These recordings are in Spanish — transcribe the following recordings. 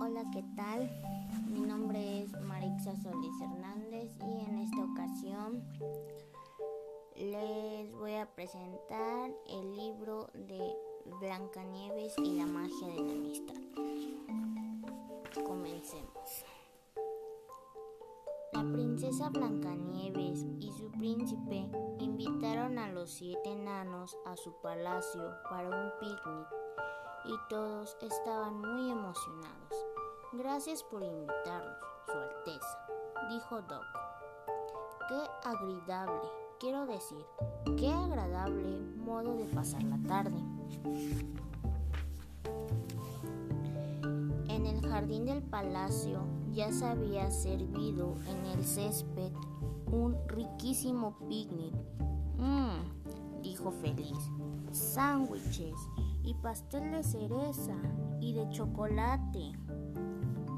Hola, ¿qué tal? Mi nombre es Marixa Solís Hernández y en esta ocasión les voy a presentar el libro de Blancanieves y la magia de la amistad. Comencemos. La princesa Blancanieves y su príncipe invitaron a los siete enanos a su palacio para un picnic y todos estaban muy emocionados. Gracias por invitarnos, Su Alteza, dijo Doc. Qué agradable, quiero decir, qué agradable modo de pasar la tarde. En el jardín del palacio ya se había servido en el césped un riquísimo picnic. Mmm, dijo feliz. Sándwiches y pastel de cereza y de chocolate.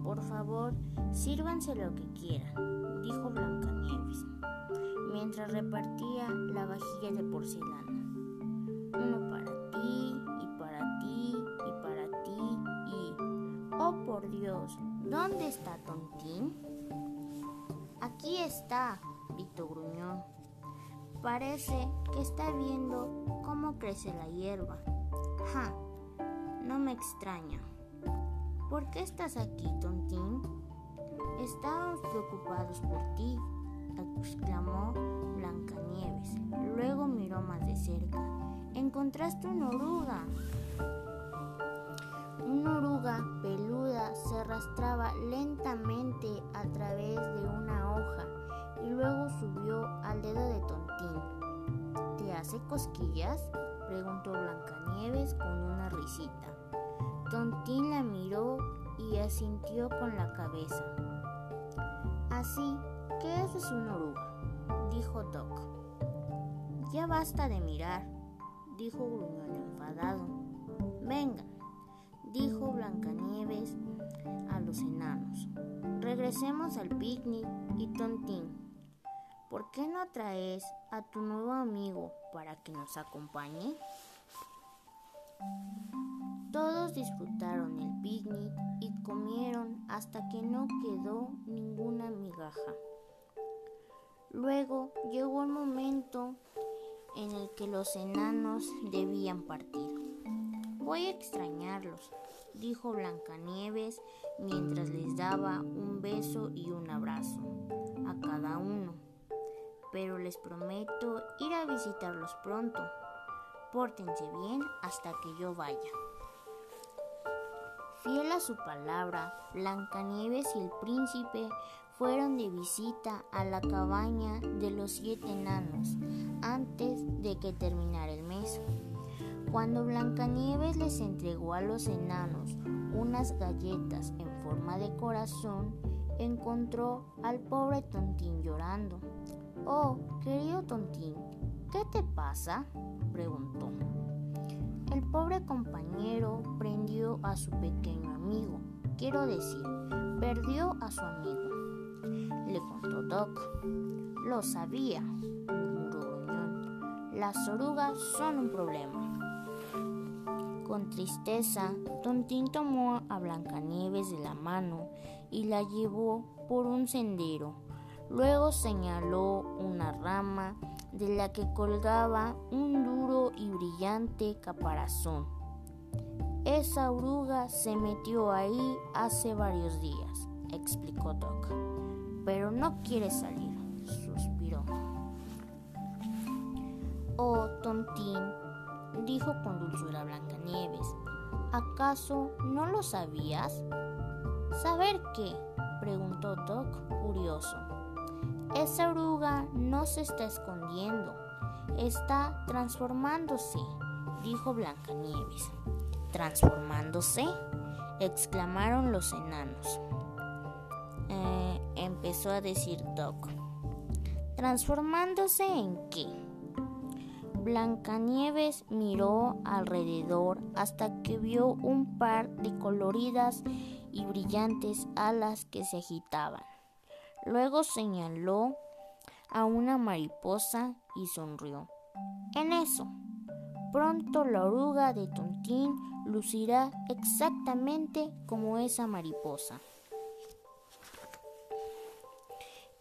Por favor, sírvanse lo que quieran, dijo Blancanieves, mientras repartía la vajilla de porcelana. Uno para ti y para ti y para ti y... ¡Oh, por Dios! ¿Dónde está Tontín? Aquí está, gritó Gruñón. Parece que está viendo cómo crece la hierba. Ja, no me extraña. ¿Por qué estás aquí, tontín? Estábamos preocupados por ti, exclamó Blancanieves. Luego miró más de cerca. Encontraste una oruga. Una oruga peluda se arrastraba lentamente a través de una hoja y luego subió al dedo de Tontín. ¿Te hace cosquillas? Preguntó Blancanieves con una risita. Tontín la miró y asintió con la cabeza. Así que eso es oruga, dijo Doc. Ya basta de mirar, dijo Gruñón enfadado. Vengan, dijo Blancanieves a los enanos. Regresemos al picnic y Tontín. ¿Por qué no traes a tu nuevo amigo para que nos acompañe? Todos disfrutaron el picnic y comieron hasta que no quedó ninguna migaja. Luego llegó el momento en el que los enanos debían partir. Voy a extrañarlos, dijo Blancanieves mientras les daba un beso y un abrazo pero les prometo ir a visitarlos pronto. Pórtense bien hasta que yo vaya. Fiel a su palabra, Blancanieves y el príncipe fueron de visita a la cabaña de los siete enanos antes de que terminara el mes. Cuando Blancanieves les entregó a los enanos unas galletas en forma de corazón, encontró al pobre tontín llorando. Oh, querido tontín, ¿qué te pasa? preguntó. El pobre compañero prendió a su pequeño amigo, quiero decir, perdió a su amigo. Le contó Doc. Lo sabía, murmuró Las orugas son un problema. Con tristeza, Tontín tomó a Blancanieves de la mano y la llevó por un sendero Luego señaló una rama de la que colgaba un duro y brillante caparazón. Esa oruga se metió ahí hace varios días, explicó Doc. Pero no quiere salir, suspiró. Oh, tontín, dijo con dulzura Blancanieves. ¿Acaso no lo sabías? ¿Saber qué? preguntó Doc curioso. Esa oruga no se está escondiendo, está transformándose, dijo Blancanieves. ¿Transformándose? exclamaron los enanos. Eh, empezó a decir Doc. ¿Transformándose en qué? Blancanieves miró alrededor hasta que vio un par de coloridas y brillantes alas que se agitaban. Luego señaló a una mariposa y sonrió. En eso, Pronto la oruga de Tontín lucirá exactamente como esa mariposa.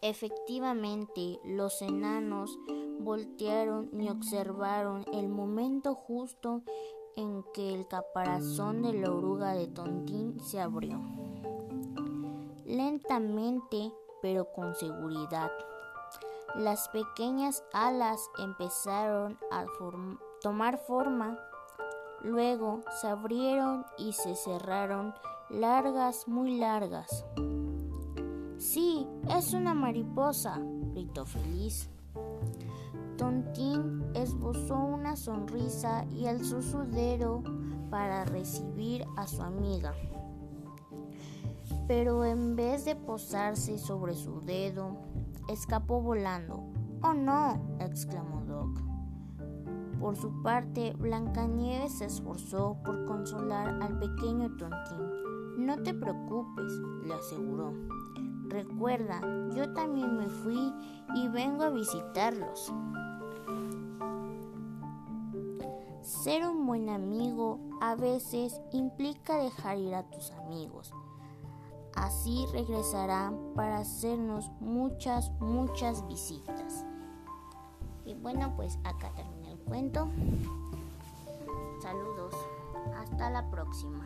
Efectivamente, los enanos voltearon y observaron el momento justo en que el caparazón de la oruga de Tontín se abrió. Lentamente, pero con seguridad, las pequeñas alas empezaron a tomar forma, luego se abrieron y se cerraron largas, muy largas. Sí, es una mariposa, gritó feliz. Tontín esbozó una sonrisa y alzó su dedo para recibir a su amiga. Pero en vez de posarse sobre su dedo, escapó volando. ¡Oh no! exclamó Doc. Por su parte, Blancanieves se esforzó por consolar al pequeño Tontín. No te preocupes, le aseguró. Recuerda, yo también me fui y vengo a visitarlos. Ser un buen amigo a veces implica dejar ir a tus amigos. Así regresarán para hacernos muchas, muchas visitas. Y bueno, pues acá termina el cuento. Saludos. Hasta la próxima.